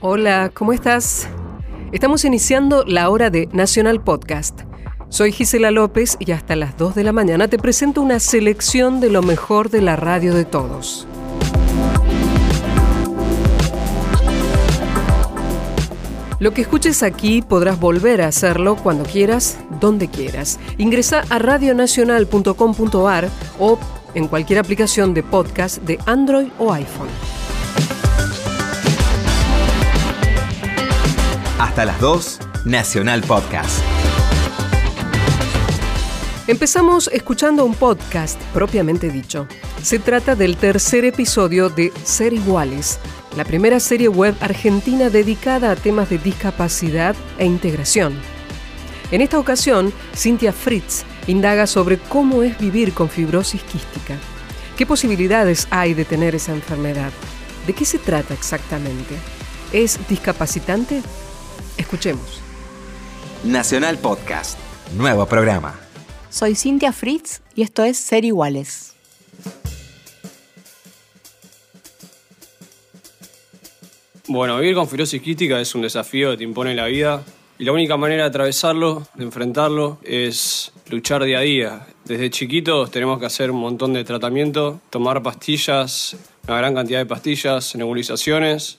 Hola, ¿cómo estás? Estamos iniciando la hora de Nacional Podcast. Soy Gisela López y hasta las 2 de la mañana te presento una selección de lo mejor de la radio de todos. Lo que escuches aquí podrás volver a hacerlo cuando quieras, donde quieras. Ingresa a radionacional.com.ar o en cualquier aplicación de podcast de Android o iPhone. Hasta las 2, Nacional Podcast. Empezamos escuchando un podcast propiamente dicho. Se trata del tercer episodio de Ser Iguales, la primera serie web argentina dedicada a temas de discapacidad e integración. En esta ocasión, Cynthia Fritz indaga sobre cómo es vivir con fibrosis quística. ¿Qué posibilidades hay de tener esa enfermedad? ¿De qué se trata exactamente? ¿Es discapacitante? Escuchemos. Nacional Podcast, nuevo programa. Soy Cintia Fritz y esto es Ser Iguales. Bueno, vivir con fibrosis quística es un desafío que te impone la vida y la única manera de atravesarlo, de enfrentarlo, es luchar día a día. Desde chiquitos tenemos que hacer un montón de tratamiento, tomar pastillas, una gran cantidad de pastillas, nebulizaciones,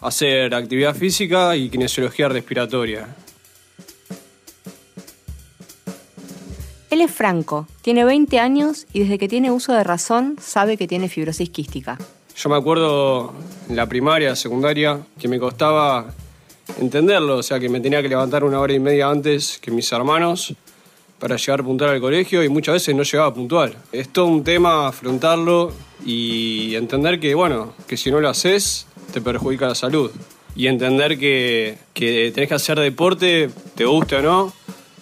hacer actividad física y kinesiología respiratoria. Él es Franco, tiene 20 años y desde que tiene uso de razón sabe que tiene fibrosis quística. Yo me acuerdo en la primaria, secundaria, que me costaba entenderlo, o sea que me tenía que levantar una hora y media antes que mis hermanos para llegar puntual al colegio y muchas veces no llegaba puntual. Es todo un tema afrontarlo y entender que, bueno, que si no lo haces, te perjudica la salud. Y entender que, que tenés que hacer deporte, te guste o no,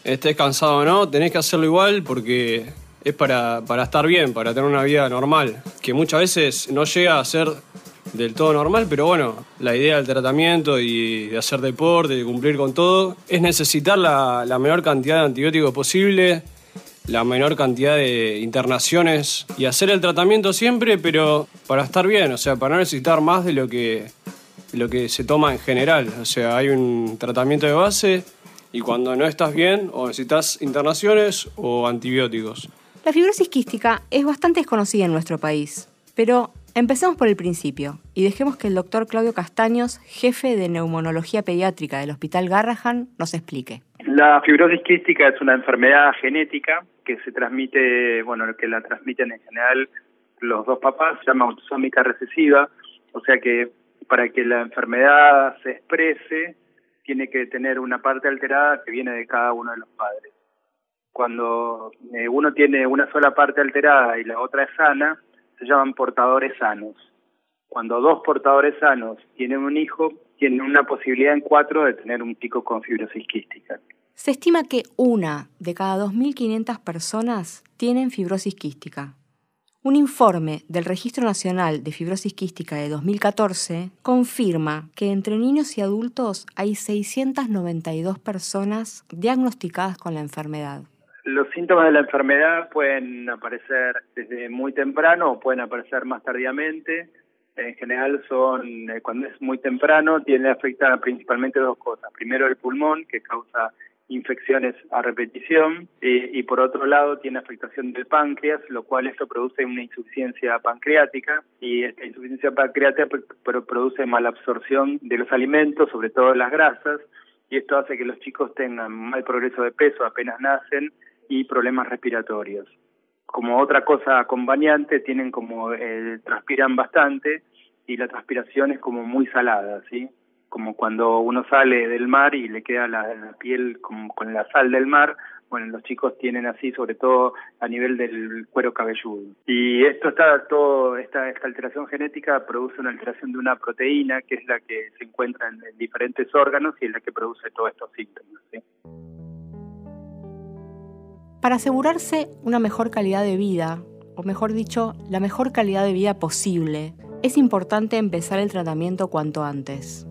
estés cansado o no, tenés que hacerlo igual porque es para, para estar bien, para tener una vida normal. Que muchas veces no llega a ser del todo normal, pero bueno, la idea del tratamiento y de hacer deporte, de cumplir con todo, es necesitar la, la menor cantidad de antibióticos posible, la menor cantidad de internaciones y hacer el tratamiento siempre, pero para estar bien, o sea, para no necesitar más de lo que, lo que se toma en general. O sea, hay un tratamiento de base y cuando no estás bien o necesitas internaciones o antibióticos. La fibrosis quística es bastante desconocida en nuestro país, pero empecemos por el principio y dejemos que el doctor Claudio Castaños, jefe de neumonología pediátrica del Hospital Garrahan, nos explique. La fibrosis quística es una enfermedad genética que se transmite, bueno, que la transmiten en general los dos papás, se llama autosómica recesiva, o sea que para que la enfermedad se exprese tiene que tener una parte alterada que viene de cada uno de los padres. Cuando eh, uno tiene una sola parte alterada y la otra es sana, se llaman portadores sanos. Cuando dos portadores sanos tienen un hijo, tienen una posibilidad en cuatro de tener un pico con fibrosis quística. Se estima que una de cada 2.500 personas tienen fibrosis quística. Un informe del Registro Nacional de Fibrosis Quística de 2014 confirma que entre niños y adultos hay 692 personas diagnosticadas con la enfermedad. Los síntomas de la enfermedad pueden aparecer desde muy temprano o pueden aparecer más tardíamente. En general son, eh, cuando es muy temprano, tiene afectar principalmente dos cosas. Primero el pulmón, que causa infecciones a repetición y por otro lado tiene afectación del páncreas, lo cual esto produce una insuficiencia pancreática y esta insuficiencia pancreática produce mala absorción de los alimentos, sobre todo las grasas, y esto hace que los chicos tengan mal progreso de peso apenas nacen y problemas respiratorios. Como otra cosa acompañante, tienen como eh, transpiran bastante y la transpiración es como muy salada, ¿sí? Como cuando uno sale del mar y le queda la, piel con, con, la sal del mar, bueno, los chicos tienen así, sobre todo a nivel del cuero cabelludo. Y esto está todo, esta, esta alteración genética produce una alteración de una proteína que es la que se encuentra en, diferentes órganos y es la que produce todos estos síntomas. Para asegurarse una mejor calidad de vida, o mejor dicho, la mejor calidad de vida posible, es importante empezar el tratamiento cuanto antes.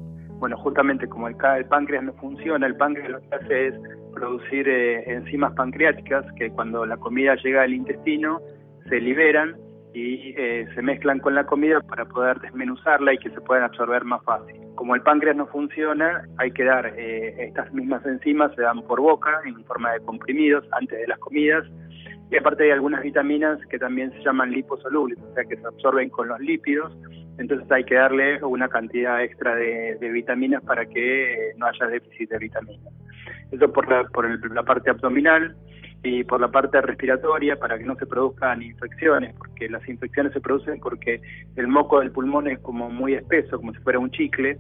Bueno, justamente como el, páncreas no funciona, el páncreas lo que hace es producir eh, enzimas pancreáticas que cuando la comida llega al intestino se liberan y eh, se mezclan con la comida para poder desmenuzarla y que se puedan absorber más fácil. Como el páncreas no funciona, hay que dar eh, estas mismas enzimas, se dan por boca en forma de comprimidos antes de las comidas y aparte hay algunas vitaminas que también se llaman liposolubles, o sea que se absorben con los lípidos, entonces hay que darle una cantidad extra de, vitaminas para que no haya déficit de vitaminas. Eso por la, por la parte abdominal y por la parte respiratoria para que no se produzcan infecciones, porque las infecciones se producen porque el moco del pulmón es como muy espeso, como si fuera un chicle,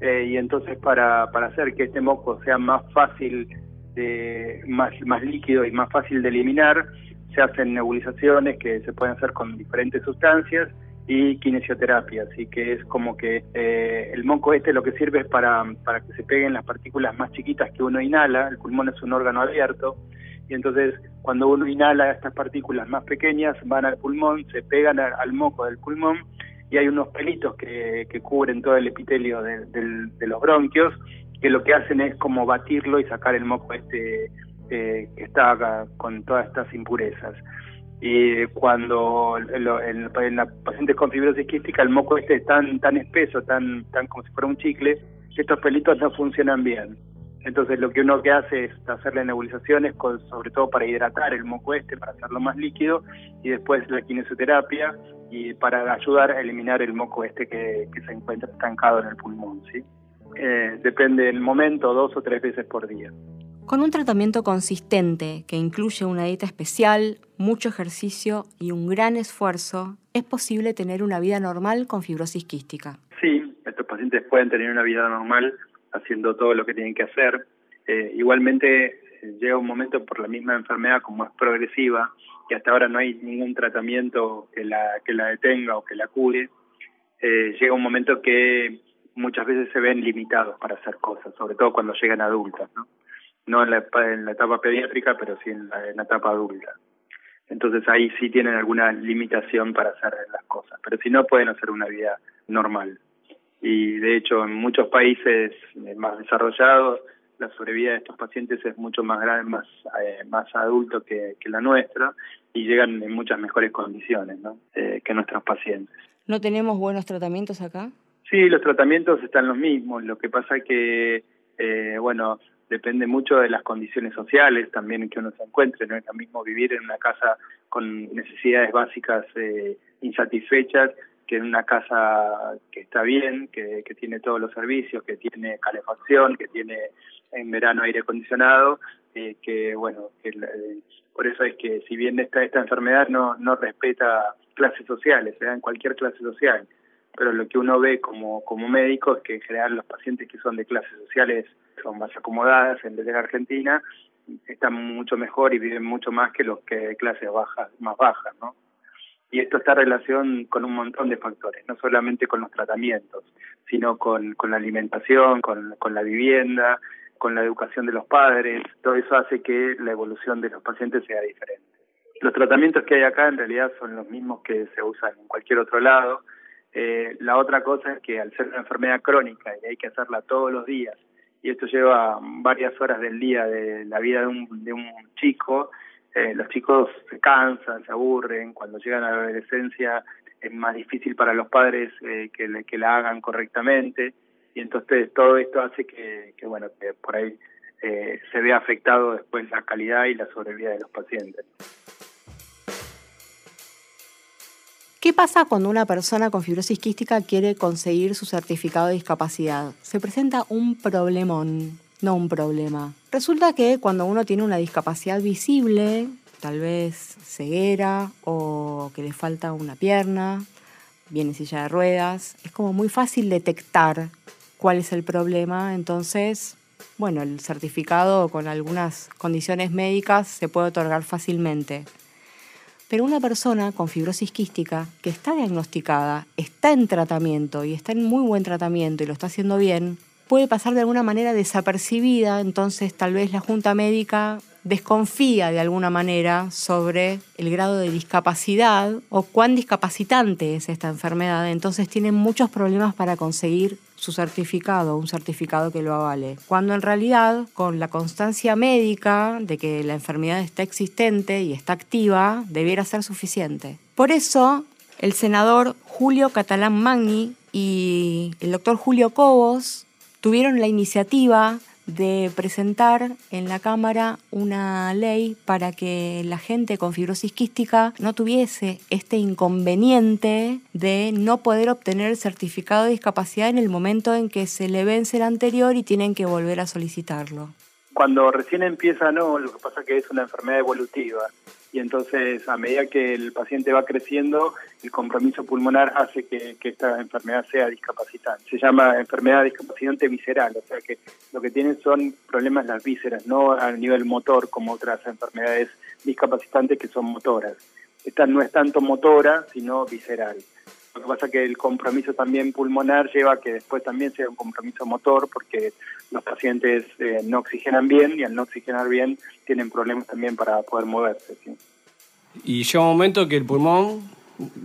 eh, y entonces para, para hacer que este moco sea más fácil, de, más, líquido y más fácil de eliminar, se hacen nebulizaciones que se pueden hacer con diferentes sustancias y kinesioterapia, así que es como que eh, el moco este lo que sirve es para, para que se peguen las partículas más chiquitas que uno inhala, el pulmón es un órgano abierto, y entonces cuando uno inhala estas partículas más pequeñas van al pulmón, se pegan al, moco del pulmón y hay unos pelitos que, que cubren todo el epitelio de, de, los bronquios que lo que hacen es como batirlo y sacar el moco este eh, que está acá con todas estas impurezas. Y cuando en, en la pacientes con fibrosis quística el moco este es tan, tan espeso, tan, tan como si fuera un chicle, estos pelitos no funcionan bien. Entonces lo que uno que hace es hacerle nebulizaciones, con, sobre todo para hidratar el moco este, para hacerlo más líquido, y después la kinesioterapia y para ayudar a eliminar el moco este que, se encuentra estancado en el pulmón. ¿sí? Eh, depende del momento, dos o tres veces por día. Con un tratamiento consistente que incluye una dieta especial, mucho ejercicio y un gran esfuerzo, es posible tener una vida normal con fibrosis quística. Sí, estos pacientes pueden tener una vida normal haciendo todo lo que tienen que hacer. Eh, igualmente llega un momento por la misma enfermedad como es progresiva y hasta ahora no hay ningún tratamiento que la que la detenga o que la cure. Eh, llega un momento que muchas veces se ven limitados para hacer cosas, sobre todo cuando llegan adultas, ¿no? En la, en la etapa pediátrica, pero sí en la, etapa adulta. Entonces ahí sí tienen alguna limitación para hacer las cosas, pero si no pueden hacer una vida normal y de hecho en muchos países eh, más desarrollados la sobrevida de estos pacientes es mucho más grande, más eh, más adulto que, la nuestra y llegan en muchas mejores condiciones ¿no? Eh, que nuestros pacientes. ¿No tenemos buenos tratamientos acá? Sí, los tratamientos están los mismos. Lo que pasa que, bueno, depende mucho de las condiciones sociales también en que uno se encuentre. No es lo mismo vivir en una casa con necesidades básicas insatisfechas que en una casa que está bien, que, que tiene todos los servicios, que tiene calefacción, que tiene en verano aire acondicionado, eh, que bueno, que eh, por eso es que si bien esta, esta enfermedad no, no respeta clases sociales, se da en cualquier clase social, pero lo que uno ve como, como médico es que en general los pacientes que son de clases sociales son más acomodadas en vez de Argentina, están mucho mejor y viven mucho más que los que de clases bajas, más bajas, ¿no? y esto está en relación con un montón de factores, no solamente con los tratamientos, sino con, con la alimentación, con, con la vivienda, con la educación de los padres, todo eso hace que la evolución de los pacientes sea diferente. Los tratamientos que hay acá en realidad son los mismos que se usan en cualquier otro lado. Eh, la otra cosa es que al ser una enfermedad crónica y hay que hacerla todos los días, y esto lleva varias horas del día de la vida de un, de un chico, eh, los chicos se cansan, se aburren, cuando llegan a la adolescencia es más difícil para los padres eh, que, que la hagan correctamente y entonces todo esto hace que, que bueno, que por ahí eh, se vea afectado después la calidad y la sobrevida de los pacientes. ¿Qué pasa cuando una persona con fibrosis quística quiere conseguir su certificado de discapacidad? Se presenta un problemón no un problema. Resulta que cuando uno tiene una discapacidad visible, tal vez ceguera o que le falta una pierna, viene silla de ruedas, es como muy fácil detectar cuál es el problema, entonces, bueno, el certificado con algunas condiciones médicas se puede otorgar fácilmente. Pero una persona con fibrosis quística que está diagnosticada, está en tratamiento y está en muy buen tratamiento y lo está haciendo bien, puede pasar de alguna manera desapercibida, entonces tal vez la junta médica desconfía de alguna manera sobre el grado de discapacidad o cuán discapacitante es esta enfermedad, entonces tienen muchos problemas para conseguir su certificado, un certificado que lo avale. Cuando en realidad, con la constancia médica de que la enfermedad está existente y está activa, debiera ser suficiente. Por eso, el senador Julio Catalán Magni y el doctor Julio Cobos tuvieron la iniciativa de presentar en la Cámara una ley para que la gente con fibrosis quística no tuviese este inconveniente de no poder obtener el certificado de discapacidad en el momento en que se le vence el anterior y tienen que volver a solicitarlo. Cuando recién empieza, no, lo que pasa es que es una enfermedad evolutiva y entonces a medida que el paciente va creciendo, el compromiso pulmonar hace que, esta enfermedad sea discapacitante. Se llama enfermedad discapacitante visceral, o sea que lo que tienen son problemas las vísceras, no a nivel motor como otras enfermedades discapacitantes que son motoras. Esta no es tanto motora, sino visceral. Lo que pasa es que el compromiso también pulmonar lleva a que después también sea un compromiso motor porque los pacientes eh, no oxigenan bien y al no oxigenar bien tienen problemas también para poder moverse. Y llega un momento que el pulmón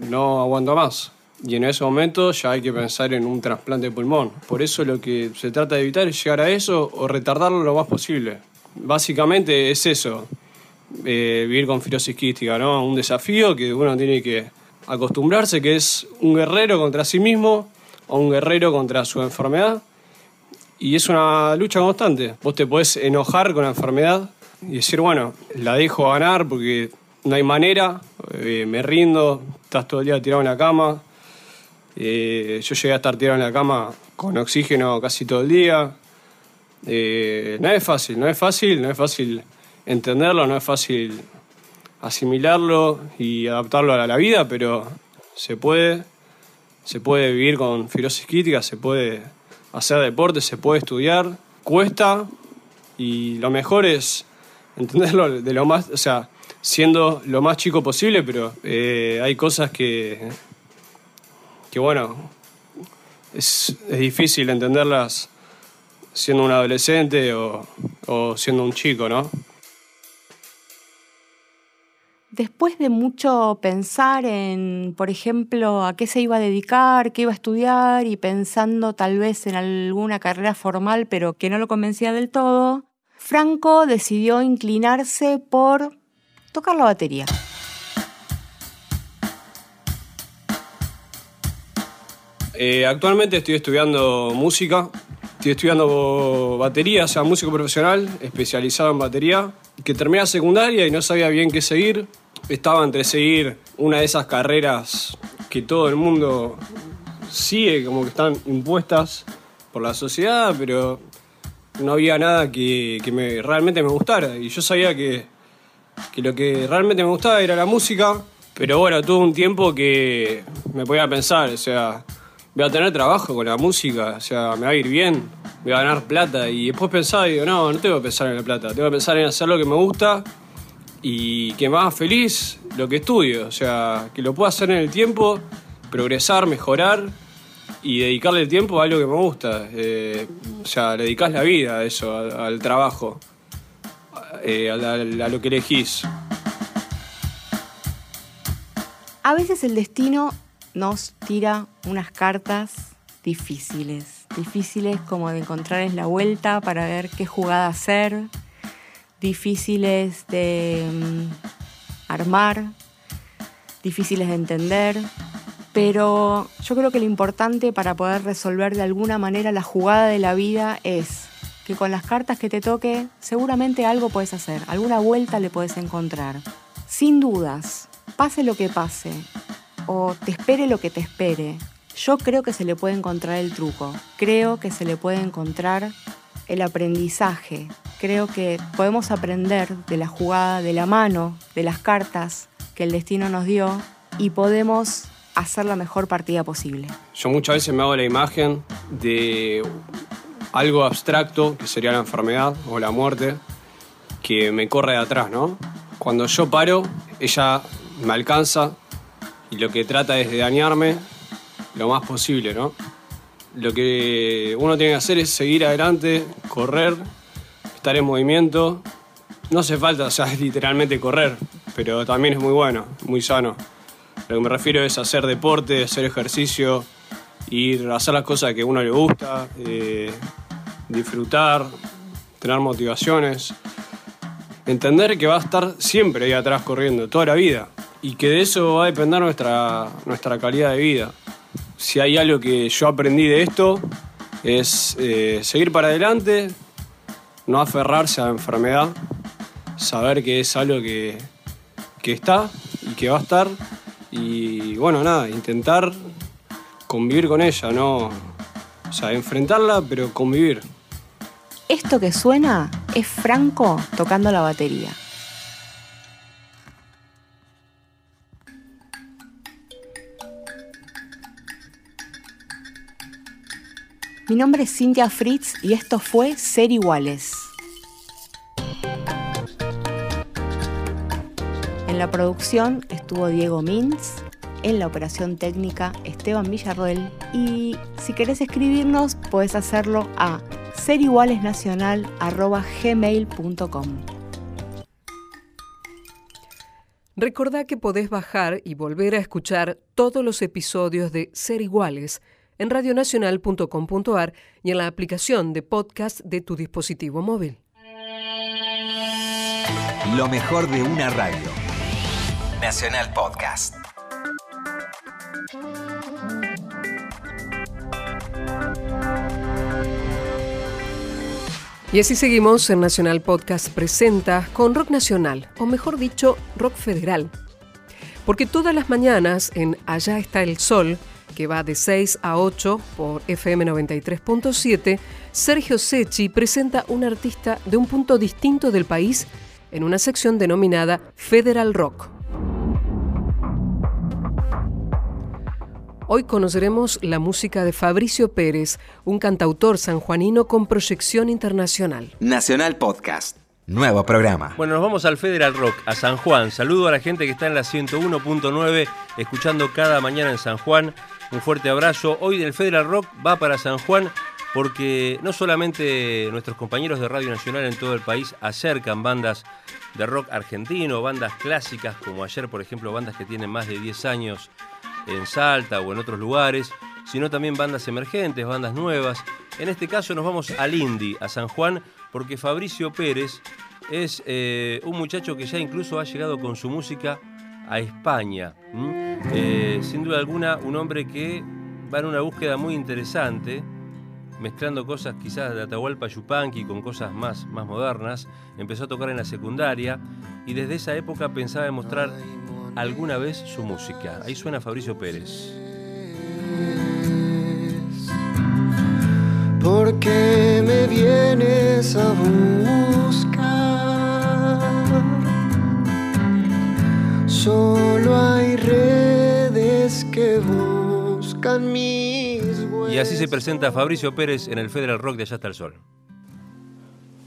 no aguanta más. Y en ese momento ya hay que pensar en un trasplante de pulmón. Por eso lo que se trata de evitar es llegar a eso o retardarlo lo más posible. Básicamente es eso, eh, vivir con fibrosis quística, ¿no? Un desafío que uno tiene que acostumbrarse que es un guerrero contra sí mismo o un guerrero contra su enfermedad. Y es una lucha constante. Vos te podés enojar con la enfermedad y decir, bueno, la dejo ganar porque no hay manera, eh, me rindo, estás todo el día tirado en la cama. Eh, yo llegué a estar tirado en la cama con oxígeno casi todo el día. Eh, no es fácil, no es fácil, no es fácil entenderlo, no es fácil asimilarlo y adaptarlo a la vida, pero se puede, se puede vivir con fibrosis quística, se puede hacer deporte, se puede estudiar, cuesta y lo mejor es entenderlo de lo más, o sea, siendo lo más chico posible, pero eh, hay cosas que, que bueno, es, es, difícil entenderlas siendo un adolescente o, o siendo un chico, ¿no? Después de mucho pensar en, por ejemplo, a qué se iba a dedicar, qué iba a estudiar y pensando tal vez en alguna carrera formal pero que no lo convencía del todo, Franco decidió inclinarse por tocar la batería. Eh, actualmente estoy estudiando música, estoy estudiando batería, o sea, músico profesional, especializado en batería, que terminé secundaria y no sabía bien qué seguir estaba entre seguir una de esas carreras que todo el mundo sigue, como que están impuestas por la sociedad, pero no había nada que, me, realmente me gustara. Y yo sabía que, que lo que realmente me gustaba era la música, pero bueno, tuve un tiempo que me podía pensar, o sea, voy a tener trabajo con la música, o sea, me va a ir bien, voy a ganar plata. Y después pensaba, digo, no, no tengo que pensar en la plata, tengo que pensar en hacer lo que me gusta y que más feliz lo que estudio, o sea, que lo pueda hacer en el tiempo, progresar, mejorar y dedicarle el tiempo a algo que me gusta. Eh, o sea, le dedicas la vida a eso, al, trabajo, eh, a, lo que elegís. A veces el destino nos tira unas cartas difíciles, difíciles como de encontrarles la vuelta para ver qué jugada hacer, difíciles de mm, armar, difíciles de entender, pero yo creo que lo importante para poder resolver de alguna manera la jugada de la vida es que con las cartas que te toque seguramente algo puedes hacer, alguna vuelta le puedes encontrar. Sin dudas, pase lo que pase o te espere lo que te espere, yo creo que se le puede encontrar el truco, creo que se le puede encontrar el aprendizaje, creo que podemos aprender de la jugada, de la mano, de las cartas que el destino nos dio y podemos hacer la mejor partida posible. Yo muchas veces me hago la imagen de algo abstracto, que sería la enfermedad o la muerte, que me corre de atrás, ¿no? Cuando yo paro, ella me alcanza y lo que trata es de dañarme lo más posible, ¿no? Lo que uno tiene que hacer es seguir adelante, correr estar en movimiento, no hace falta, o sea, literalmente correr, pero también es muy bueno, muy sano. Lo que me refiero es hacer deporte, hacer ejercicio, ir a hacer las cosas que a uno le gusta, eh, disfrutar, tener motivaciones, entender que va a estar siempre ahí atrás corriendo, toda la vida, y que de eso va a depender nuestra, nuestra calidad de vida. Si hay algo que yo aprendí de esto, es eh, seguir para adelante, no aferrarse a la enfermedad, saber que es algo que, que está y que va a estar, y bueno, nada, intentar convivir con ella, no. O sea, enfrentarla, pero convivir. Esto que suena es Franco tocando la batería. Mi nombre es Cintia Fritz y esto fue Ser Iguales. En la producción estuvo Diego Mintz, en la operación técnica Esteban Villarroel y si querés escribirnos puedes hacerlo a serigualesnacional.gmail.com Recordá que podés bajar y volver a escuchar todos los episodios de Ser Iguales en radionacional.com.ar y en la aplicación de podcast de tu dispositivo móvil. Lo mejor de una radio. Nacional Podcast. Y así seguimos en Nacional Podcast Presenta con Rock Nacional, o mejor dicho, Rock Federal. Porque todas las mañanas en Allá está el Sol, que va de 6 a 8 por FM 93.7, Sergio Sechi presenta un artista de un punto distinto del país en una sección denominada Federal Rock. Hoy conoceremos la música de Fabricio Pérez, un cantautor sanjuanino con proyección internacional. Nacional Podcast. Nuevo programa. Bueno, nos vamos al Federal Rock, a San Juan. Saludo a la gente que está en la 101.9, escuchando cada mañana en San Juan. Un fuerte abrazo. Hoy del Federal Rock va para San Juan porque no solamente nuestros compañeros de Radio Nacional en todo el país acercan bandas de rock argentino, bandas clásicas, como ayer, por ejemplo, bandas que tienen más de 10 años en Salta o en otros lugares, sino también bandas emergentes, bandas nuevas. En este caso nos vamos al Indy, a San Juan, porque Fabricio Pérez es eh, un muchacho que ya incluso ha llegado con su música a España. Eh, sin duda alguna, un hombre que va en una búsqueda muy interesante, mezclando cosas quizás de Atahualpa Yupanqui con cosas más, más modernas. Empezó a tocar en la secundaria y desde esa época pensaba en mostrar alguna vez su música. Ahí suena Fabricio Pérez. Porque me vienes a buscar. Solo hay redes que buscan mis Y así se presenta Fabricio Pérez en el Federal Rock de Allá hasta el Sol.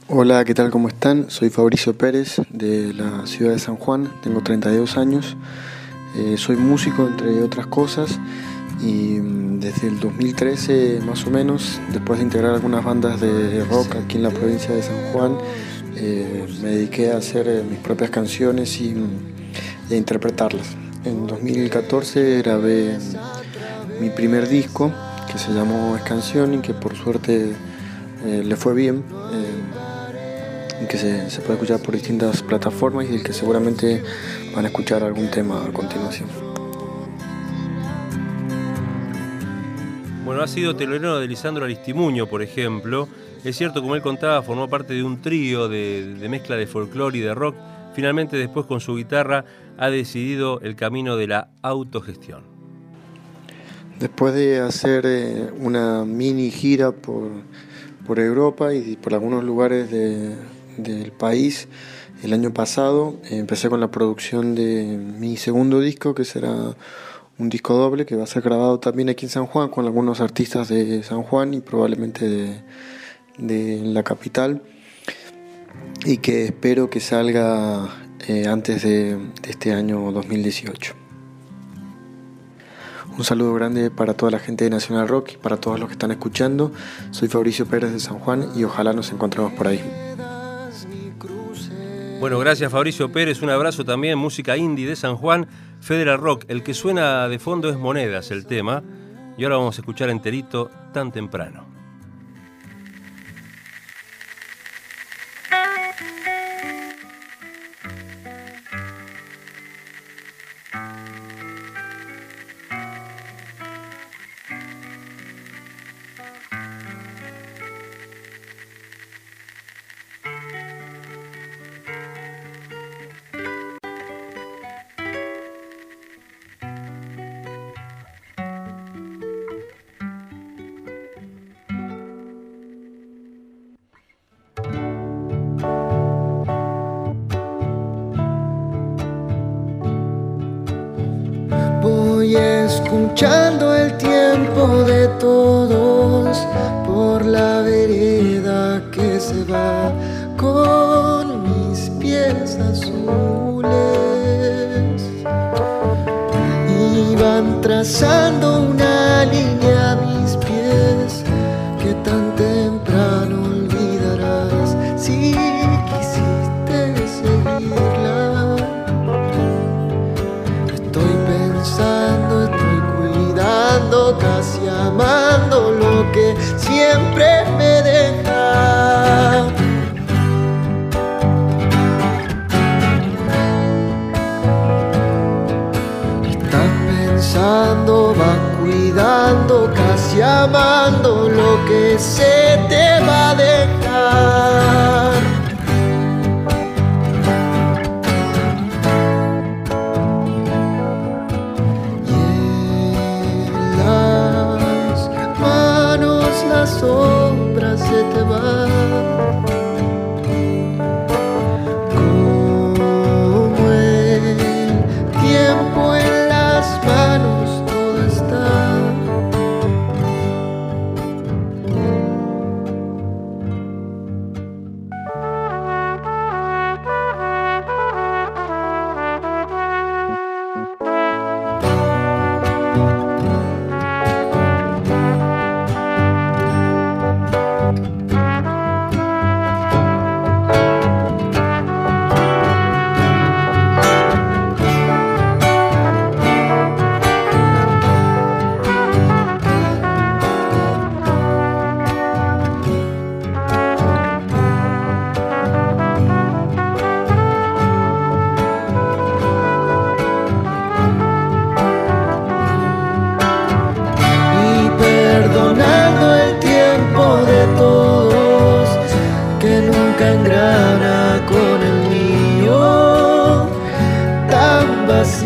Hola, ¿qué tal? ¿Cómo están? Soy Fabricio Pérez de la ciudad de San Juan, tengo 32 años, eh, soy músico entre otras cosas y mm, desde el 2013 más o menos, después de integrar algunas bandas de rock aquí en la provincia de San Juan, eh, me dediqué a hacer eh, mis propias canciones y, mm, a interpretarlas. En 2014 grabé mi primer disco que se llamó Escanción y que por suerte le fue bien que se, se, puede escuchar por distintas plataformas y el que seguramente van a escuchar algún tema a continuación. Bueno, ha sido telonero de Lisandro Aristimuño, por ejemplo. Es cierto, como él contaba, formó parte de un trío de, de mezcla de folclore y de rock. Finalmente, después con su guitarra, ha decidido el camino de la autogestión. Después de hacer eh, una mini gira por, por Europa y por algunos lugares de, del país el año pasado. Empecé con la producción de mi segundo disco, que será un disco doble que va a ser grabado también aquí en San Juan con algunos artistas de San Juan y probablemente de, de la capital y que espero que salga eh, antes de, de este año 2018. Un saludo grande para toda la gente de Nacional Rock y para todos los que están escuchando. Soy Fabricio Pérez de San Juan y ojalá nos encontremos por ahí. Bueno, gracias Fabricio Pérez, un abrazo también, música indie de San Juan, Federal Rock. El que suena de fondo es Monedas, el tema. Y ahora vamos a escuchar enterito tan temprano. Que siempre me deja. Estás pensando, va cuidando, casi amando lo que se te va a dejar. Tan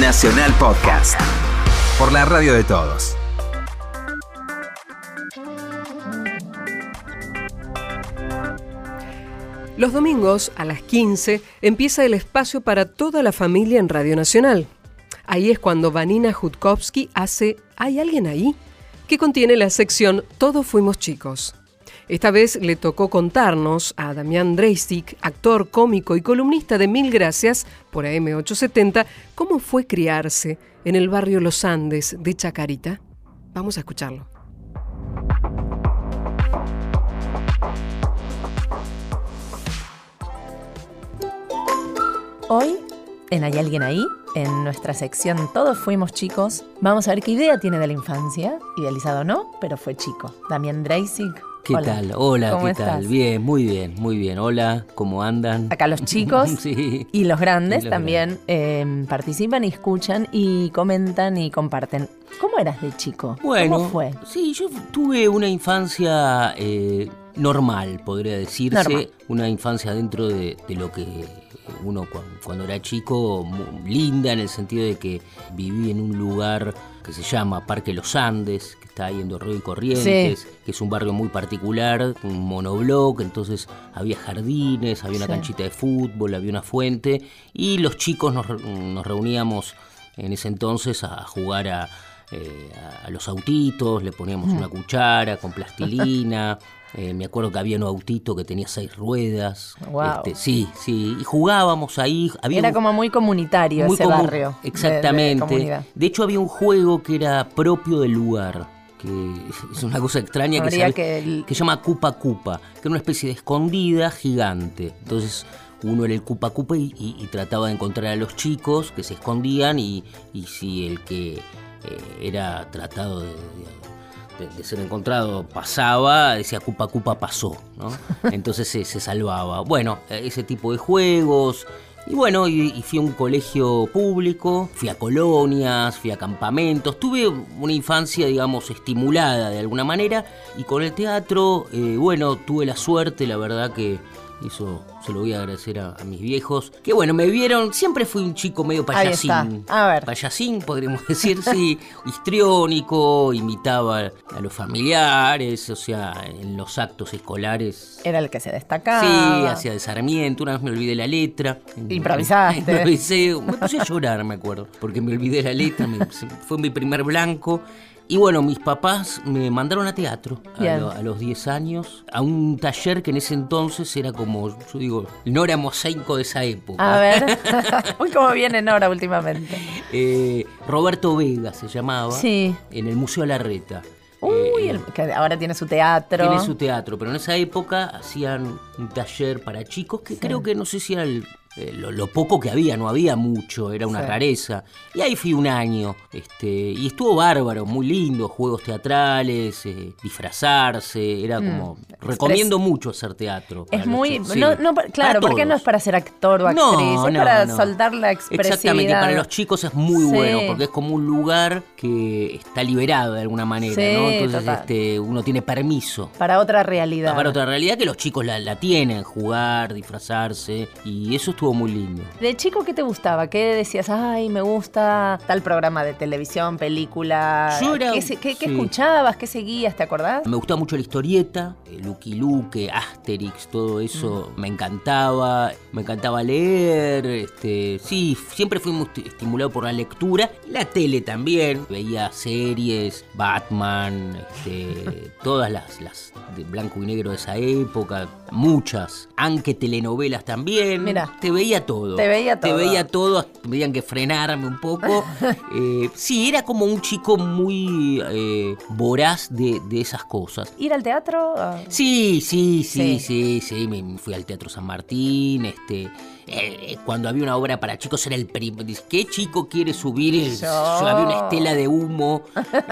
Nacional Podcast. Por la radio de todos. Los domingos a las 15 empieza el espacio para toda la familia en Radio Nacional. Ahí es cuando Vanina Jutkowski hace ¿Hay alguien ahí? que contiene la sección Todos fuimos chicos. Esta vez le tocó contarnos a Damián Dreisig, actor, cómico y columnista de Mil Gracias por AM870, cómo fue criarse en el barrio Los Andes de Chacarita. Vamos a escucharlo. Hoy, en Hay alguien ahí, en nuestra sección Todos fuimos chicos, vamos a ver qué idea tiene de la infancia, idealizado no, pero fue chico. Damián Dreisig. ¿Qué hola. tal? Hola, ¿Cómo ¿qué estás? tal? Bien, muy bien, muy bien. Hola, ¿cómo andan? Acá los chicos sí. y los grandes Y los también eh, participan y escuchan y comentan y comparten. ¿Cómo eras de chico? Bueno, ¿Cómo fue? sí, yo tuve una infancia eh, normal, podría decirse. Normal. Una infancia dentro de, de lo que uno cu- cuando era chico, linda en el sentido de que viví en un lugar que se llama Parque Los Andes, que está ahí en Dorrego y Corrientes, que es un barrio muy particular, un monobloc, entonces había jardines, había una Sí. canchita de fútbol, había una fuente, y los chicos nos, nos reuníamos en ese entonces a jugar a, eh, a- a los autitos, le poníamos una cuchara con plastilina. eh, me acuerdo que había un autito que tenía seis ruedas. Guau. Este, sí, sí. Y jugábamos ahí. Había Era un- como muy comunitario muy ese barrio. de- de Exactamente. De, hecho, había un juego que era propio del lugar. Que es una cosa extraña que se, llama- que el- que se llama Cupa Cupa, que era una especie de escondida gigante. Entonces uno era el Cupa Cupa y, y- y trataba de encontrar a los chicos que se escondían y, y si el que eh, era tratado de, de- de ser encontrado pasaba, decía Cupa Cupa pasó, ¿no? Entonces se, se salvaba. Bueno, ese tipo de juegos. Y bueno, y, y fui a un colegio público, fui a colonias, fui a campamentos, tuve una infancia, digamos, estimulada de alguna manera, y con el teatro, eh, bueno, tuve la suerte, la verdad que eso se lo voy a agradecer a, a mis viejos, que bueno, me vieron, siempre fui un chico medio Ahí está. payasín. A ver. Payasín, podríamos decir, sí, histriónico, imitaba a los familiares, o sea, en los actos escolares Era el que se destacaba. Sí, hacía de Sarmiento, una vez me olvidé la letra. Improvisaste. Improvisé, me puse a llorar, me acuerdo, porque me olvidé la letra, me- fue mi primer blanco. Y bueno, mis papás me mandaron a teatro a, Bien. lo- a los 10 años, a un taller que en ese entonces era como, yo digo, Nora Mosaico de esa época. A ver. Uy, cómo viene Nora últimamente. Eh, Roberto Vega se llamaba, Sí. en el Museo Larreta. Uy, Eh, el- que ahora tiene su teatro. Tiene su teatro, pero en esa época hacían un taller para chicos que creo que no sé si era el- eh, lo, lo poco que había, no había mucho, era una Sí. rareza. Y ahí fui un año, este, y estuvo bárbaro, muy lindo, juegos teatrales, eh, disfrazarse, era como... Recomiendo mucho hacer teatro. Mm, Es muy. no, sí. no, claro, porque no es para ser actor o actriz, No, es para soltar la expresividad. Exactamente, y para los chicos es muy Sí. bueno, porque es como un lugar que está liberado de alguna manera. Entonces este, uno tiene permiso Para otra realidad. para otra realidad que los chicos la, la tienen, jugar, disfrazarse, y eso estuvo muy lindo. De chico, ¿qué te gustaba? ¿Qué decías? Ay, me gusta tal programa de televisión, película. Yo era- ¿Qué, se- qué- qué sí. escuchabas? ¿Qué seguías? ¿Te acordás? Me gustaba mucho la historieta, Lucky Luke, Asterix, todo eso me encantaba, me encantaba leer, este, sí, siempre fui muy esti- estimulado por la lectura, la tele también, veía series, Batman, este, todas las, las de blanco y negro de esa época, muchas, aunque telenovelas también, Mira. Te veía todo. Te veía Te todo. veía todo, tenían que frenarme un poco. Eh, sí, era como un chico muy eh, voraz de, de esas cosas. ¿Ir al teatro? Ah, Sí, sí, Sí. sí, sí, sí, me fui al Teatro San Martín, este, eh, cuando había una obra para chicos era el primer, ¿qué chico quiere subir? Yo. había una estela de humo,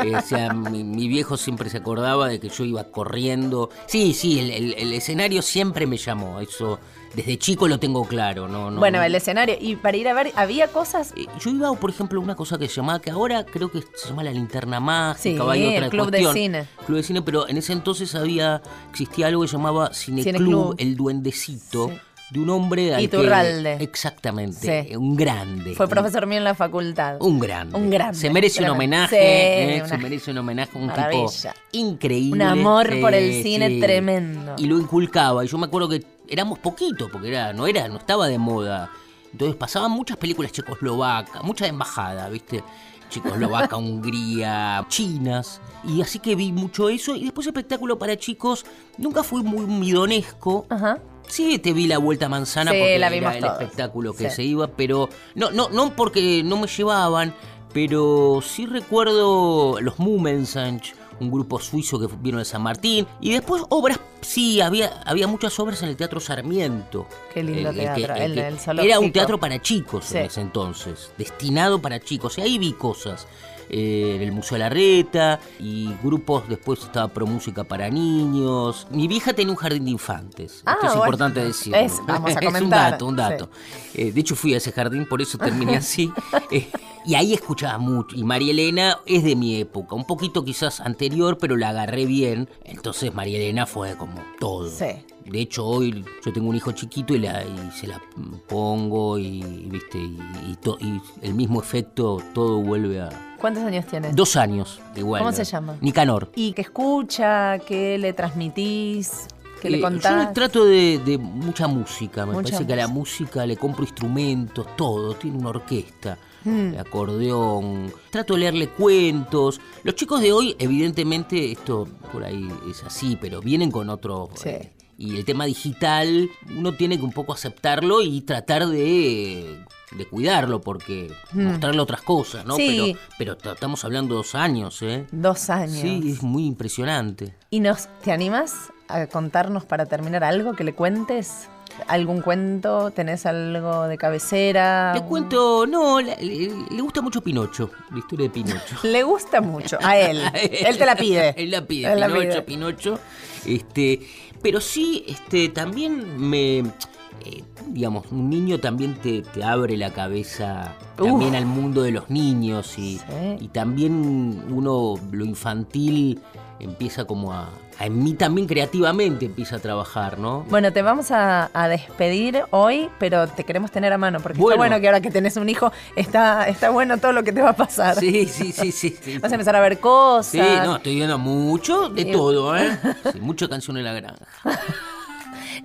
eh, o sea, mi, mi viejo siempre se acordaba de que yo iba corriendo. Sí, sí, el, el- el escenario siempre me llamó, eso desde chico lo tengo claro, no, no. bueno, no. el escenario. Y para ir a ver, ¿había cosas? Eh, Yo iba, por ejemplo, a una cosa que se llamaba, que ahora creo que se llama la linterna mágica, Sí, hay otra club de cuestión. cine. Club de cine, pero en ese entonces había, existía algo que se llamaba Cineclub, Cineclub. el duendecito, Sí. De un hombre al que- Iturralde. exactamente, Sí. un grande. Fue profesor mío en la facultad. Un grande. Un grande, Se merece un homenaje. Sí, eh, una Se merece un homenaje. Un maravilla. tipo increíble. Un amor sí, por el cine tremendo. Y lo inculcaba. Y yo me acuerdo que éramos poquitos, porque era, no era, no estaba de moda Entonces pasaban muchas películas checoslovacas, mucha embajada, ¿viste? Checoslovaca, Hungría, chinas. Y así que vi mucho eso. Y después espectáculo para chicos. Nunca fui muy midonesco. Ajá. Sí, te vi la vuelta a manzana Sí, porque la era el espectáculo que Sí. se iba, pero no, no, no porque no me llevaban, pero sí recuerdo los Mummensanch, un grupo suizo que vino de San Martín, y después obras, sí, había, había muchas obras en el Teatro Sarmiento. Qué lindo que- teatro, el que del era un teatro para chicos Sí. en ese entonces, destinado para chicos, y ahí vi cosas. Eh, en el Museo de la Reta y grupos, después estaba Pro Música para Niños. Mi vieja tenía un jardín de infantes. Ah, Esto es bueno. importante decirlo. Es- vamos a Es un dato, un dato. Eh, de hecho, fui a ese jardín, por eso terminé así. Eh, y ahí escuchaba mucho. Y María Elena es de mi época, un poquito quizás anterior, pero la agarré bien. Entonces María Elena fue como todo. Sí. De hecho, hoy yo tengo un hijo chiquito y, la, y se la pongo y, viste y, y to- y el mismo efecto, todo vuelve a... ¿Cuántos años tienes? Dos años, igual. ¿Cómo ¿no? se llama? Nicanor. ¿Y qué escucha? ¿Qué le transmitís? ¿Qué le Eh, contás? Yo le trato de, de mucha música. Me Mucha parece que a la música. le compro instrumentos, todo. Tiene una orquesta, Mm. acordeón. Trato de leerle cuentos. Los chicos de hoy, evidentemente, esto por ahí es así, pero vienen con otro. Sí. eh, y el tema digital, uno tiene que un poco aceptarlo y tratar de, de cuidarlo, porque Mm. mostrarle otras cosas, ¿no? Sí. Pero, pero estamos hablando dos años, ¿eh? Dos años. Sí, es muy impresionante. ¿Y nos, te animas a contarnos para terminar algo que le cuentes? ¿Algún cuento? ¿Tenés algo de cabecera? Le cuento, no, le, gusta mucho Pinocho, la historia de Pinocho. Le gusta mucho. A él. él te la pide. Él la pide, Él la Pinocho, pide. Pinocho. Este, pero sí, este, también me, eh, digamos, un niño también te, te abre la cabeza también Uf. al mundo de los niños y, Sí. y también uno, lo infantil, empieza como a, a- en mí también creativamente empieza a trabajar, ¿no? Bueno, te vamos a, a despedir hoy, pero te queremos tener a mano, porque Bueno. está bueno que ahora que tenés un hijo, está, está bueno todo lo que te va a pasar. Sí, sí, sí, sí. sí. Vas a empezar a ver cosas. Sí, no, estoy viendo mucho de Sí. todo, ¿eh? Sí, mucha canción en la granja.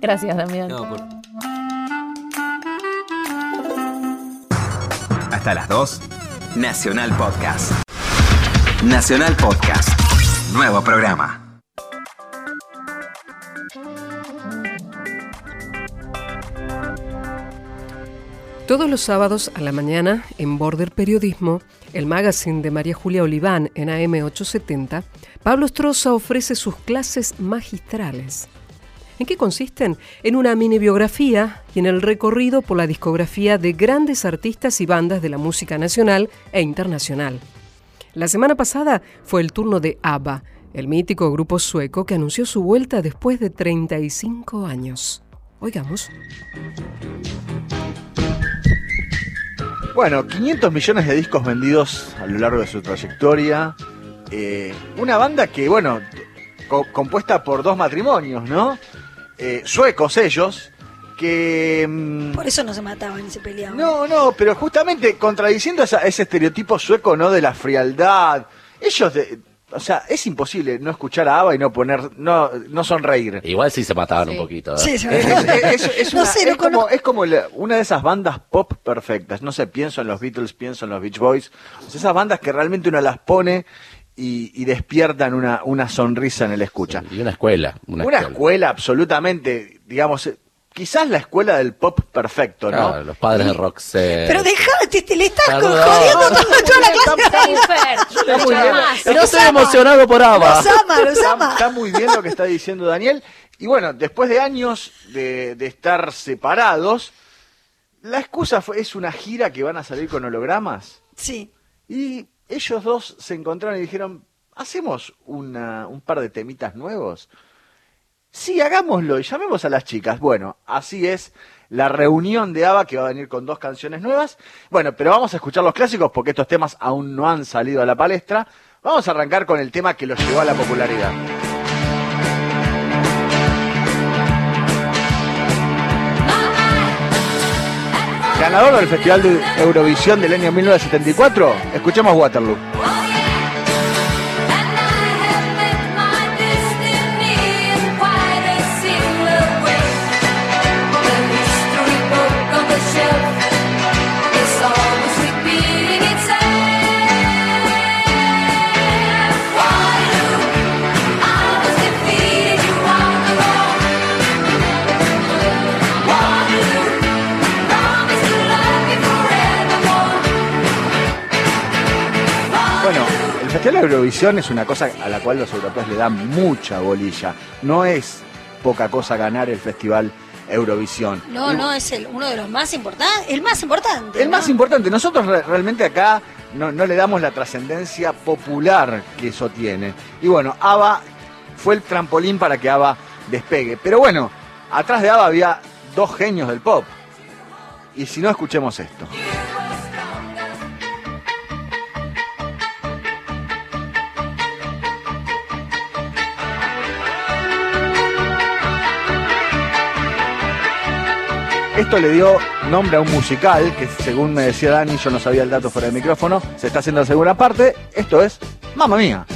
Gracias, Damián. No, por- Hasta las 2, Nacional Podcast. Nacional Podcast. Nuevo programa. Todos los sábados a la mañana, en Border Periodismo, el magazine de María Julia Oliván en AM870, Pablo Stroza ofrece sus clases magistrales. ¿En qué consisten? En una mini biografía y en el recorrido por la discografía de grandes artistas y bandas de la música nacional e internacional. La semana pasada fue el turno de ABBA, el mítico grupo sueco que anunció su vuelta después de 35 años. Oigamos. Bueno, 500 millones de discos vendidos a lo largo de su trayectoria. Eh, una banda que, bueno, co- compuesta por dos matrimonios, ¿no? Eh, suecos ellos, que... mm, Por eso no se mataban y se peleaban. no, no, pero justamente contradiciendo esa- ese estereotipo sueco, ¿no? De la frialdad. Ellos, de- o sea, es imposible no escuchar a ABBA y no poner, no, no sonreír. Igual sí se mataban un poquito. ¿eh? Sí, Es, es- es- es No una- sé, es no como, conozco. es como la- una de esas bandas pop perfectas. No sé, pienso en los Beatles, pienso en los Beach Boys. O sea, esas bandas que realmente uno las pone y, y despiertan una, una sonrisa en el escucha. Y una escuela. Una, Una, escuela. escuela absolutamente, digamos, quizás la escuela del pop perfecto, ¿no? Claro, los padres de Roxette. Pero dejate, te le estás Perdón. jodiendo toda, toda la clase. Está muy bien. Es que Los estoy emocionado por ABBA. Los ama, los Está, ama. está muy bien lo que está diciendo Daniel. Y bueno, después de años de, de estar separados, la excusa fue, es una gira que van a salir con hologramas. Sí. Y ellos dos se encontraron y dijeron, ¿hacemos una- un par de temitas nuevos? Sí, hagámoslo y llamemos a las chicas. Bueno, así es la reunión de ABBA que va a venir con dos canciones nuevas. Bueno, pero vamos a escuchar los clásicos porque estos temas aún no han salido a la palestra. Vamos a arrancar con el tema que los llevó a la popularidad. Ganador del Festival de Eurovisión del año 1974, escuchemos Waterloo. Festival de Eurovisión es una cosa a la cual los europeos le dan mucha bolilla. No es poca cosa ganar el Festival Eurovisión. No, no, es el, uno de los más importantes, el más importante. El más importante, nosotros re- realmente acá no, no le damos la trascendencia popular que eso tiene. Y bueno, ABBA fue el trampolín para que ABBA despegue. Pero bueno, atrás de ABBA había dos genios del pop. Y si no, escuchemos esto. Le dio nombre a un musical que, según me decía Dani, yo no sabía el dato fuera del micrófono, se está haciendo la segunda parte. Esto es Mamma Mía.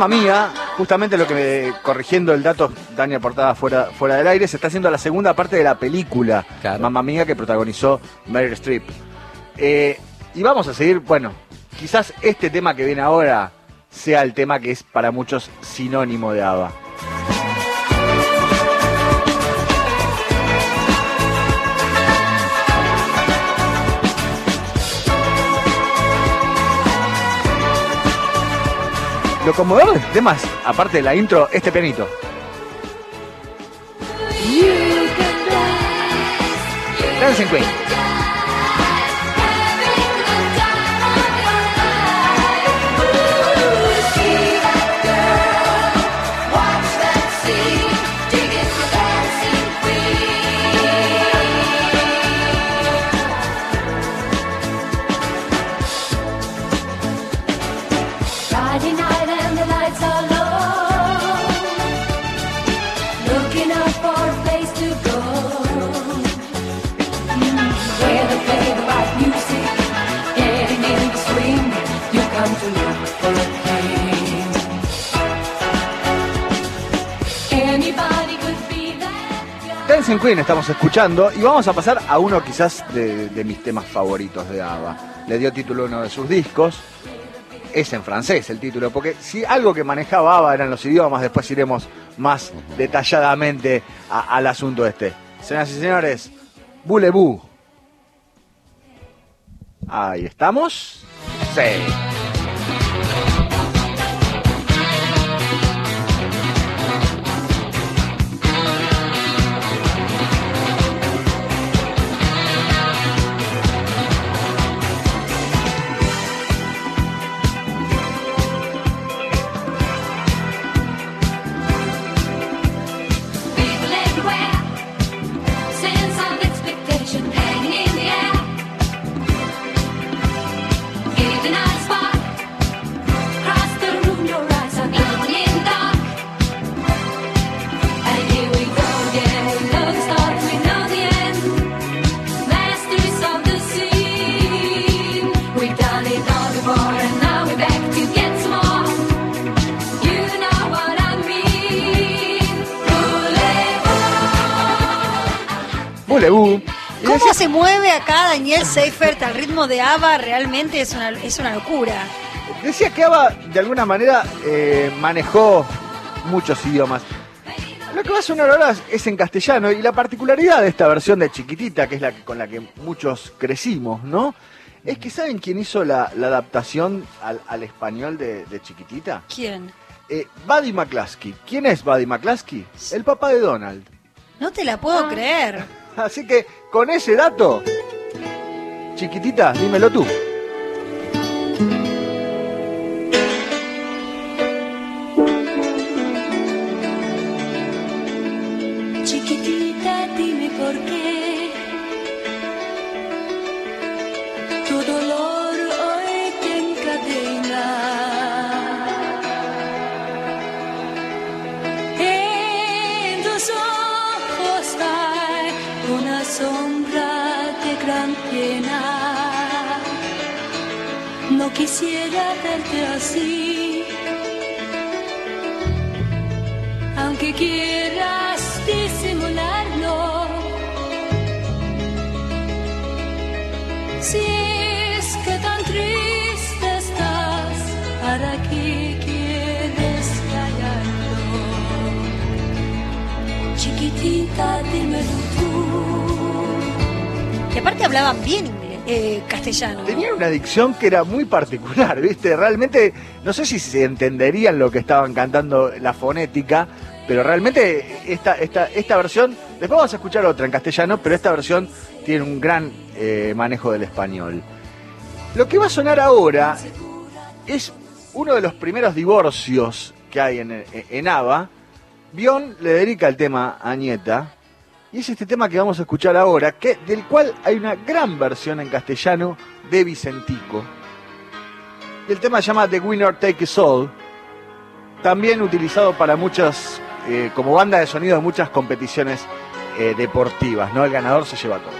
Mamma Mía, justamente lo que me, corrigiendo el dato, Dani aportaba fuera, fuera del aire, se está haciendo la segunda parte de la película Mamma Mía que protagonizó Meryl Streep. Eh, y vamos a seguir, bueno, quizás este tema que viene ahora sea el tema que es para muchos sinónimo de ABBA. Lo conmovedor de este tema es, aparte de la intro, este pianito. Dancing Queen. Queen estamos escuchando y vamos a pasar a uno quizás de, de mis temas favoritos de ABBA. Le dio título a uno de sus discos. Es en francés el título, porque si algo que manejaba ABBA eran los idiomas, después iremos más detalladamente a- al asunto este. Señoras y señores, Boulevou. Ahí estamos. Sí. ¿Cómo decía- se mueve acá Daniel Seifert al ritmo de ABBA? Realmente es una, es una locura. Decía que ABBA de alguna manera eh, manejó muchos idiomas. Lo que va a sonar ahora es en castellano y la particularidad de esta versión de Chiquitita, que es la que, con la que muchos crecimos, ¿no? Es que ¿saben quién hizo la, la adaptación al, al español de, de Chiquitita? ¿Quién? Eh, Buddy McCluskey. ¿Quién es Buddy McCluskey? El papá de Donald. No te la puedo creer. Así que con ese dato, Chiquitita, dímelo tú. Quisiera verte así, aunque quieras disimularlo. Si es que tan triste estás, ¿para qué quieres callarlo? Chiquitita, dímelo tú. Y aparte hablaban bien eh, castellano. Tenían una dicción que era muy particular, ¿viste? Realmente, no sé si se entenderían lo que estaban cantando la fonética, pero realmente esta, esta, esta versión, después vamos a escuchar otra en castellano, pero esta versión tiene un gran eh, manejo del español. Lo que va a sonar ahora es uno de los primeros divorcios que hay en, en ABBA. Bion le dedica el tema a Nieta, y es este tema que vamos a escuchar ahora, que, del cual hay una gran versión en castellano de Vicentico. Y el tema se llama The Winner Take It All, también utilizado para muchas, eh, como banda de sonido de muchas competiciones eh, deportivas, ¿no? El ganador se lleva todo.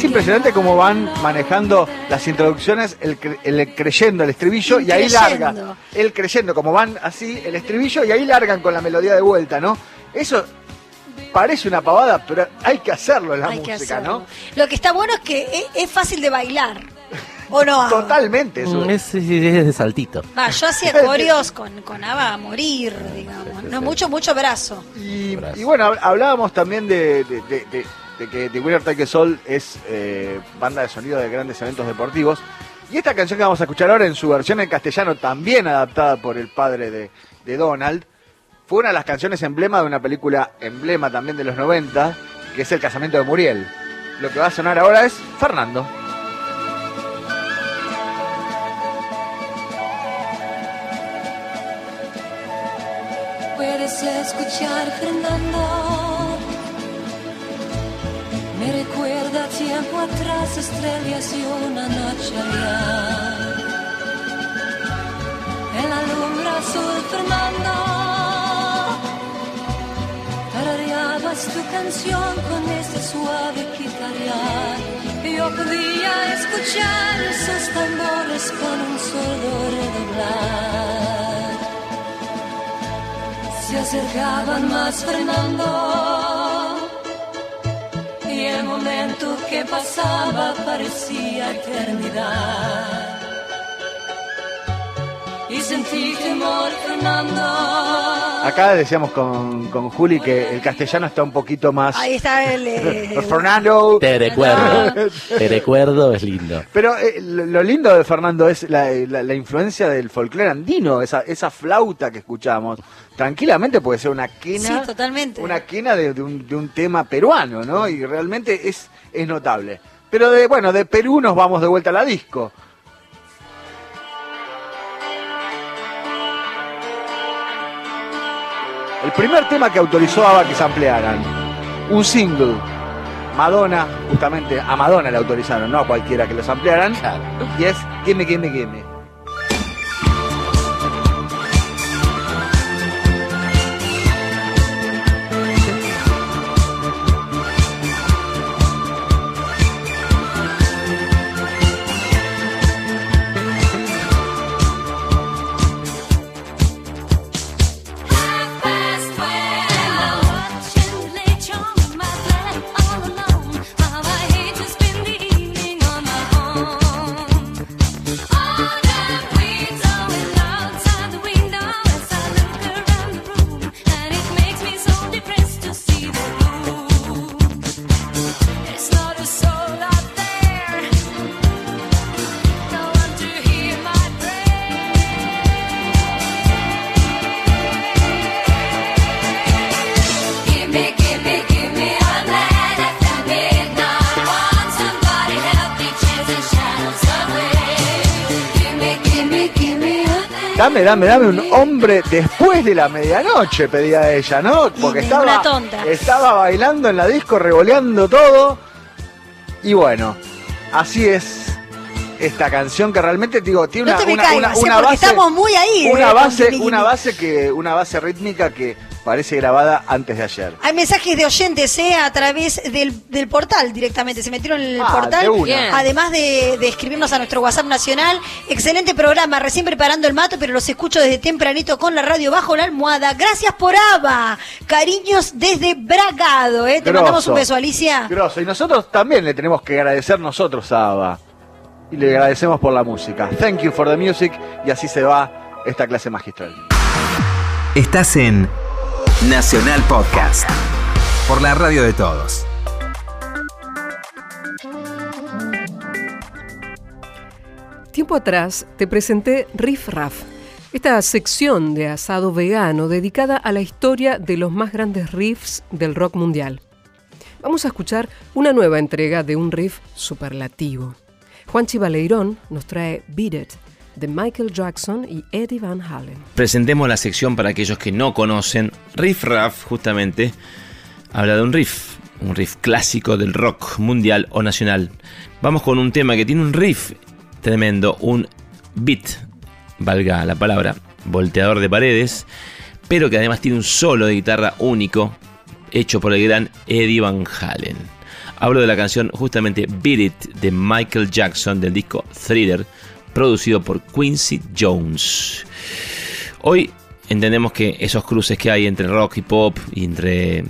Es impresionante cómo van manejando las introducciones, el, cre- el creyendo, el estribillo, y ahí Creyendo. larga. El creyendo, como van así, el estribillo, y ahí largan con la melodía de vuelta, ¿no? Eso parece una pavada, pero hay que hacerlo en la Hay música, hacerlo. ¿no? Lo que está bueno es que es, es fácil de bailar. ¿O no? Totalmente. Eso. Es, es- es de saltito. Va, yo hacía coreos con, con Ava a morir, digamos. No, mucho, mucho brazo. Y, y bueno, hab- hablábamos también de, de- de- de- de que The Winner Take All es eh, banda de sonido de grandes eventos deportivos. Y esta canción que vamos a escuchar ahora en su versión en castellano, también adaptada por el padre de, de Donald, fue una de las canciones emblema de una película emblema también de los 90, que es El casamiento de Muriel. Lo que va a sonar ahora es Fernando. Puedes escuchar Fernando. Me recuerda tiempo atrás, estrellas y una noche allá. En la lumbre azul, Fernando. Tarareabas tu canción con ese suave guitarra. Yo podía escuchar esos tambores con un solo redoblar se acercaban más Fernando y el momento que pasaba parecía eternidad y sentí temor Fernando Acá decíamos con, con Juli que el castellano está un poquito más... Ahí está el. eh, Fernando. Te recuerdo. Te recuerdo, es lindo. Pero eh, lo lo lindo de Fernando es la, la- la influencia del folclore andino, esa, esa flauta que escuchamos. Tranquilamente puede ser una quena, Sí, totalmente. una quena de, de un, de un tema peruano, ¿no? Y realmente es, es notable. Pero de, bueno, de Perú nos vamos de vuelta a la disco. El primer tema que autorizó ABBA que se ampliaran, un single, Madonna, justamente a Madonna le autorizaron, no a cualquiera que los ampliaran, y es Gimme, Gimme, Gimme. Dame, dame, un hombre después de la medianoche, pedía ella, ¿no? Porque estaba, tonta. estaba bailando en la disco, revoleando todo. Y bueno, así es esta canción que realmente digo tiene No una, ¿eh? porque base estamos muy ahí. eh, una con base una base que una base rítmica que parece grabada antes de ayer Hay mensajes de oyentes ¿eh? a través del, del portal directamente. Se metieron en el Ah, portal. de. Además de, de escribirnos a nuestro WhatsApp nacional. Excelente programa. Recién preparando el mato, pero los escucho desde tempranito con la radio bajo la almohada. Gracias por ABA. Cariños desde Bragado. ¿eh? Te Grosso. mandamos un beso, Alicia. Grosso. y nosotros también le tenemos que agradecer nosotros a Ava y le agradecemos por la música thank you for the music y así se va esta clase magistral Estás en Nacional Podcast. Por la radio de todos. Tiempo atrás te presenté Riff Raff, esta sección de asado vegano dedicada a la historia de los más grandes riffs del rock mundial. Vamos a escuchar una nueva entrega de un riff superlativo. Juan Chivaleirón nos trae Beat It de Michael Jackson y Eddie Van Halen. Presentemos la sección para aquellos que no conocen. Riff Raff, justamente, habla de un riff, un riff clásico del rock mundial o nacional. Vamos con un tema que tiene un riff tremendo, un beat, valga la palabra, volteador de paredes, pero que además tiene un solo de guitarra único, hecho por el gran Eddie Van Halen. Hablo de la canción justamente Beat It de Michael Jackson del disco Thriller, producido por Quincy Jones. Hoy entendemos que esos cruces que hay entre rock y pop, y entre eh,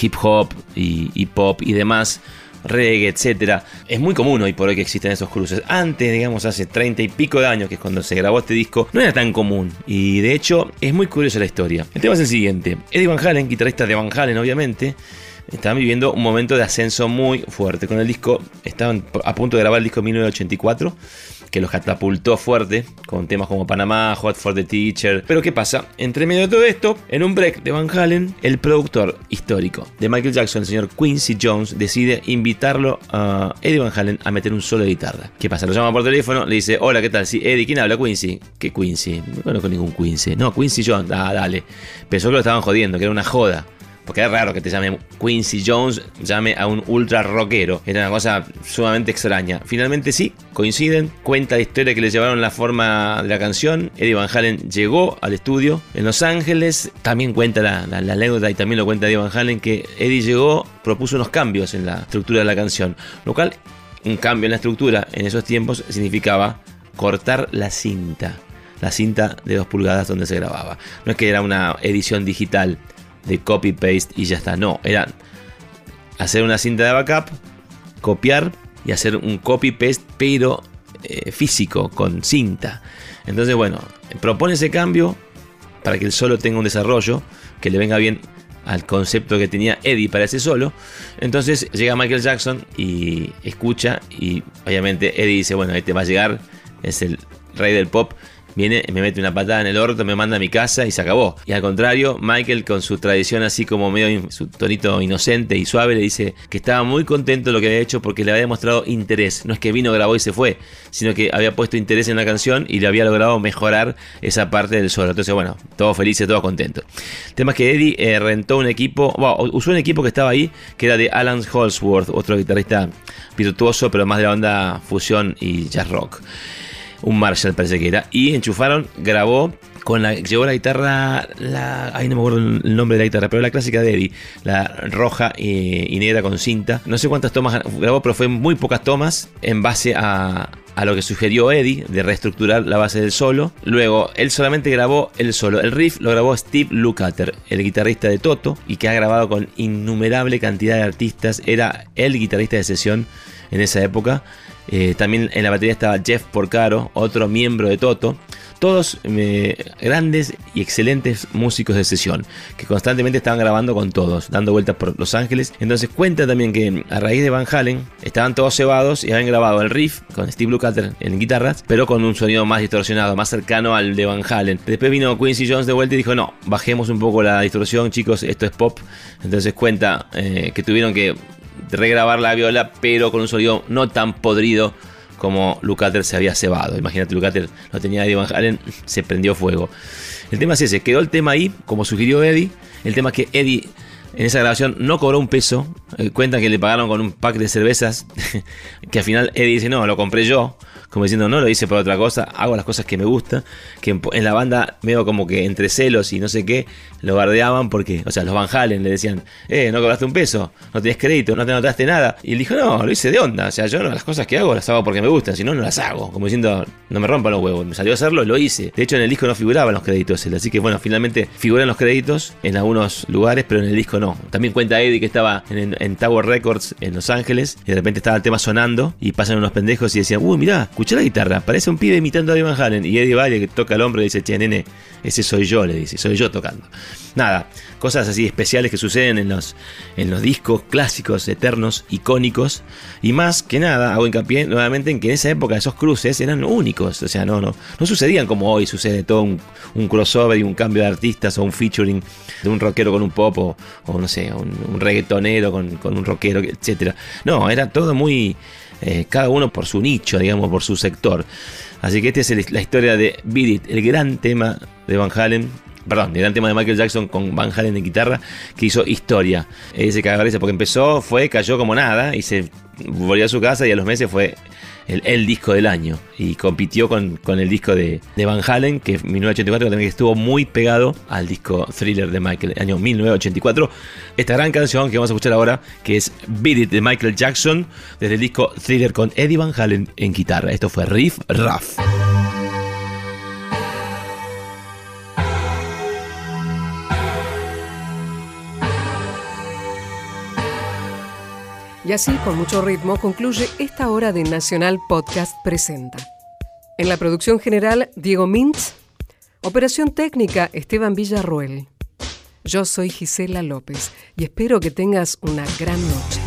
hip hop y, pop y demás, reggae, etcétera, es muy común hoy por hoy que existen esos cruces. Antes, digamos, hace 30 y pico de años, que es cuando se grabó este disco, no era tan común. Y de hecho, es muy curiosa la historia. El tema es el siguiente: Eddie Van Halen, guitarrista de Van Halen, obviamente. Estaban viviendo un momento de ascenso muy fuerte. Con el disco, estaban a punto de grabar el disco 1984 que los catapultó fuerte con temas como Panamá, Hot for the Teacher. Pero ¿qué pasa? Entre medio de todo esto, en un break de Van Halen, el productor histórico de Michael Jackson, el señor Quincy Jones, decide invitarlo a Eddie Van Halen a meter un solo de guitarra. ¿Qué pasa? Lo llama por teléfono, le dice, hola, ¿qué tal? Sí, Eddie, ¿quién habla? Quincy. ¿Qué Quincy? No conozco ningún Quincy. No, Quincy Jones. Ah, dale. Pensó que lo estaban jodiendo, que era una joda. Porque es raro que te llame Quincy Jones, llame a un ultra rockero. Era una cosa sumamente extraña. Finalmente sí, coinciden. Cuenta la historia que le llevaron la forma de la canción. Eddie Van Halen llegó al estudio en Los Ángeles. También cuenta la, la- anécdota y también lo cuenta Eddie Van Halen que Eddie llegó, propuso unos cambios en la estructura de la canción. Lo cual, un cambio en la estructura en esos tiempos significaba cortar la cinta. La cinta de dos pulgadas donde se grababa. No es que era una edición digital de copy paste y ya está. No, era hacer una cinta de backup, copiar y hacer un copy paste, pero eh, físico, con cinta. Entonces, bueno, propone ese cambio para que el solo tenga un desarrollo que le venga bien al concepto que tenía Eddie para ese solo. Entonces llega Michael Jackson y escucha y obviamente Eddie dice, bueno, este va a llegar, es el rey del pop. Viene, me mete una patada en el orto, me manda a mi casa y se acabó. Y al contrario, Michael con su tradición así como medio, su tonito inocente y suave, le dice que estaba muy contento de lo que había hecho porque le había demostrado interés. No es que vino, grabó y se fue, sino que había puesto interés en la canción y le había logrado mejorar esa parte del solo. Entonces, bueno, todos felices, todos contentos. El tema es que Eddie eh, rentó un equipo, bueno, usó un equipo que estaba ahí, que era de Alan Holsworth, otro guitarrista virtuoso, pero más de la onda fusión y jazz rock un Marshall parece que era, y enchufaron, grabó con la, llevó la guitarra, la, ay no me acuerdo el nombre de la guitarra, pero la clásica de Eddie, la roja y, y negra con cinta, no sé cuántas tomas grabó, pero fue muy pocas tomas en base a, a lo que sugirió Eddie de reestructurar la base del solo. Luego, él solamente grabó el solo. El riff lo grabó Steve Lukather, el guitarrista de Toto, y que ha grabado con innumerable cantidad de artistas. Era el guitarrista de sesión en esa época. Eh, también en la batería estaba Jeff Porcaro, otro miembro de Toto. Todos eh, grandes y excelentes músicos de sesión que constantemente estaban grabando con todos, dando vueltas por Los Ángeles. Entonces cuenta también que a raíz de Van Halen estaban todos cebados y habían grabado el riff con Steve Lukather en guitarras, pero con un sonido más distorsionado, más cercano al de Van Halen. Después vino Quincy Jones de vuelta y dijo: No, bajemos un poco la distorsión, chicos, esto es pop. Entonces cuenta eh, que tuvieron que regrabar la viola, pero con un sonido no tan podrido como Lucater se había cebado. Imagínate, Lucater no tenía Eddie Van Halen, se prendió fuego. El tema es ese, quedó el tema ahí, como sugirió Eddie. El tema es que Eddie en esa grabación no cobró un peso. Eh, cuentan que le pagaron con un pack de cervezas. que al final Eddie dice, no, lo compré yo. Como diciendo, no lo hice por otra cosa, hago las cosas que me gustan. Que en, la banda, medio como que entre celos y no sé qué, lo bardeaban porque, o sea, los Van Halen le decían, eh, no cobraste un peso, no tenés crédito, no te anotaste nada. Y él dijo, no, lo hice de onda. O sea, yo no, las cosas que hago las hago porque me gustan, si no, no las hago. Como diciendo, no me rompan los huevos. Me salió a hacerlo, lo hice. De hecho, en el disco no figuraban los créditos. Así que, bueno, finalmente figuran los créditos en algunos lugares, pero en el disco no. También cuenta Eddie que estaba en, en Tower Records en Los Ángeles y de repente estaba el tema sonando y pasan unos pendejos y decían, uy, mirá, la guitarra, parece un pibe imitando a Eddie Van Halen. Y Eddie Valle que toca el hombro y dice, che, nene, ese soy yo, le dice, soy yo tocando. Nada, cosas así especiales que suceden en los, en los discos clásicos, eternos, icónicos. Y más que nada, hago hincapié nuevamente en que en esa época esos cruces eran únicos. O sea, no, no, no sucedían como hoy sucede todo un, crossover y un cambio de artistas o un featuring de un rockero con un pop o, no sé, un, un reggaetonero con, con un rockero, etcétera. No, era todo muy. Eh, cada uno por su nicho, digamos, por su sector. Así que esta es la historia de Beat el gran tema de Van Halen. Perdón, el gran tema de Michael Jackson con Van Halen de guitarra que hizo historia. Ese que agarré porque empezó, fue, cayó como nada y se volvió a su casa y a los meses fue el, disco del año. Y compitió con, con el disco de, de Van Halen, que en 1984 también estuvo muy pegado al disco Thriller de Michael, año 1984. Esta gran canción que vamos a escuchar ahora, que es Beat It de Michael Jackson, desde el disco Thriller con Eddie Van Halen en guitarra. Esto fue Riff Raff. Y así, con mucho ritmo, concluye esta hora de Nacional Podcast Presenta. En la producción general, Diego Mintz. Operación técnica, Esteban Villarruel. Yo soy Gisela López y espero que tengas una gran noche.